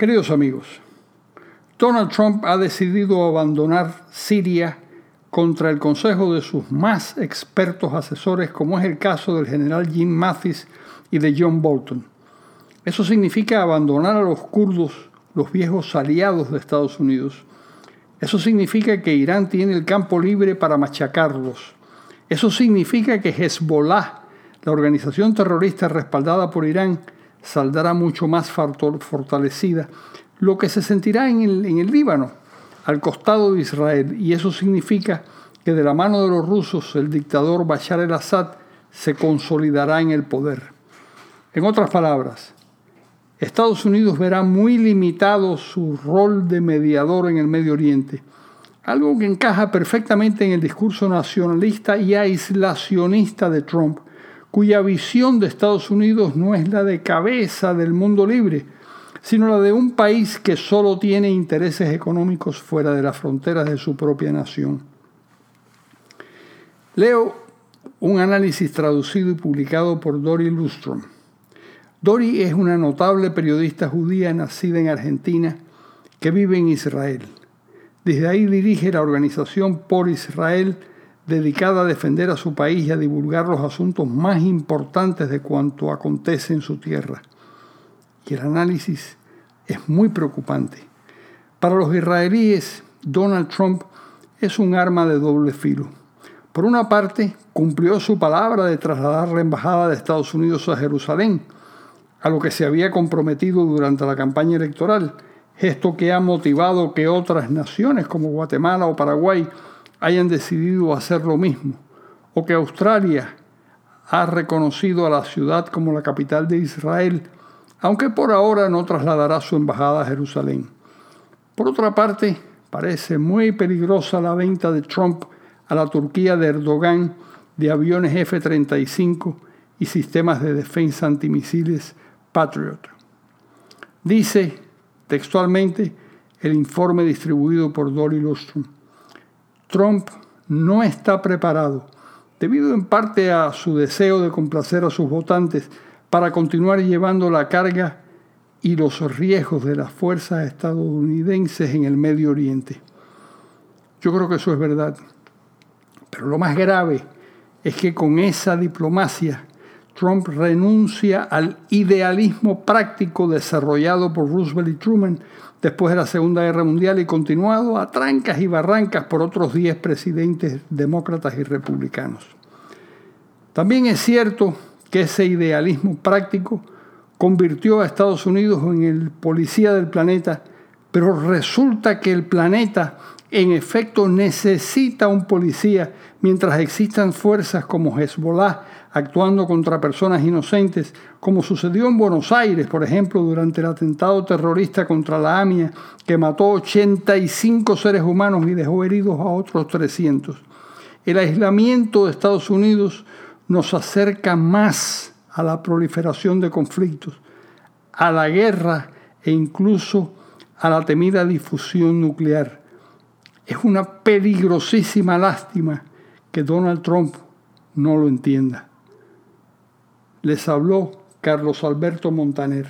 Queridos amigos, Donald Trump ha decidido abandonar Siria contra el consejo de sus más expertos asesores, como es el caso del general Jim Mathis y de John Bolton. Eso significa abandonar a los kurdos, los viejos aliados de Estados Unidos. Eso significa que Irán tiene el campo libre para machacarlos. Eso significa que Hezbollah, la organización terrorista respaldada por Irán, saldrá mucho más fortalecida, lo que se sentirá en el, en el Líbano, al costado de Israel, y eso significa que de la mano de los rusos el dictador Bashar el-Assad se consolidará en el poder. En otras palabras, Estados Unidos verá muy limitado su rol de mediador en el Medio Oriente, algo que encaja perfectamente en el discurso nacionalista y aislacionista de Trump, cuya visión de Estados Unidos no es la de cabeza del mundo libre, sino la de un país que solo tiene intereses económicos fuera de las fronteras de su propia nación. Leo un análisis traducido y publicado por Dori Lustrom. Dori es una notable periodista judía nacida en Argentina que vive en Israel. Desde ahí dirige la organización Por Israel, dedicada a defender a su país y a divulgar los asuntos más importantes de cuanto acontece en su tierra y el análisis es muy preocupante. Para los israelíes, Donald Trump es un arma de doble filo. Por una parte, cumplió su palabra de trasladar la embajada de Estados Unidos a Jerusalén, a lo que se había comprometido durante la campaña electoral, gesto que ha motivado que otras naciones como Guatemala o Paraguay hayan decidido hacer lo mismo, o que Australia ha reconocido a la ciudad como la capital de Israel aunque por ahora no trasladará su embajada a Jerusalén. Por otra parte, parece muy peligrosa la venta de Trump a la Turquía de Erdogan de aviones F-35 y sistemas de defensa antimisiles Patriot. Dice textualmente el informe distribuido por Dolly Lustrom. Trump no está preparado, debido en parte a su deseo de complacer a sus votantes, para continuar llevando la carga y los riesgos de las fuerzas estadounidenses en el Medio Oriente. Yo creo que eso es verdad. Pero lo más grave es que con esa diplomacia Trump renuncia al idealismo práctico desarrollado por Roosevelt y Truman después de la Segunda Guerra Mundial y continuado a trancas y barrancas por otros 10 presidentes demócratas y republicanos. También es cierto que ese idealismo práctico convirtió a Estados Unidos en el policía del planeta, pero resulta que el planeta en efecto necesita un policía mientras existan fuerzas como Hezbollah actuando contra personas inocentes, como sucedió en Buenos Aires, por ejemplo, durante el atentado terrorista contra la AMIA, que mató 85 seres humanos y dejó heridos a otros 300. El aislamiento de Estados Unidos nos acerca más a la proliferación de conflictos, a la guerra e incluso a la temida difusión nuclear. Es una peligrosísima lástima que Donald Trump no lo entienda. Les habló Carlos Alberto Montaner.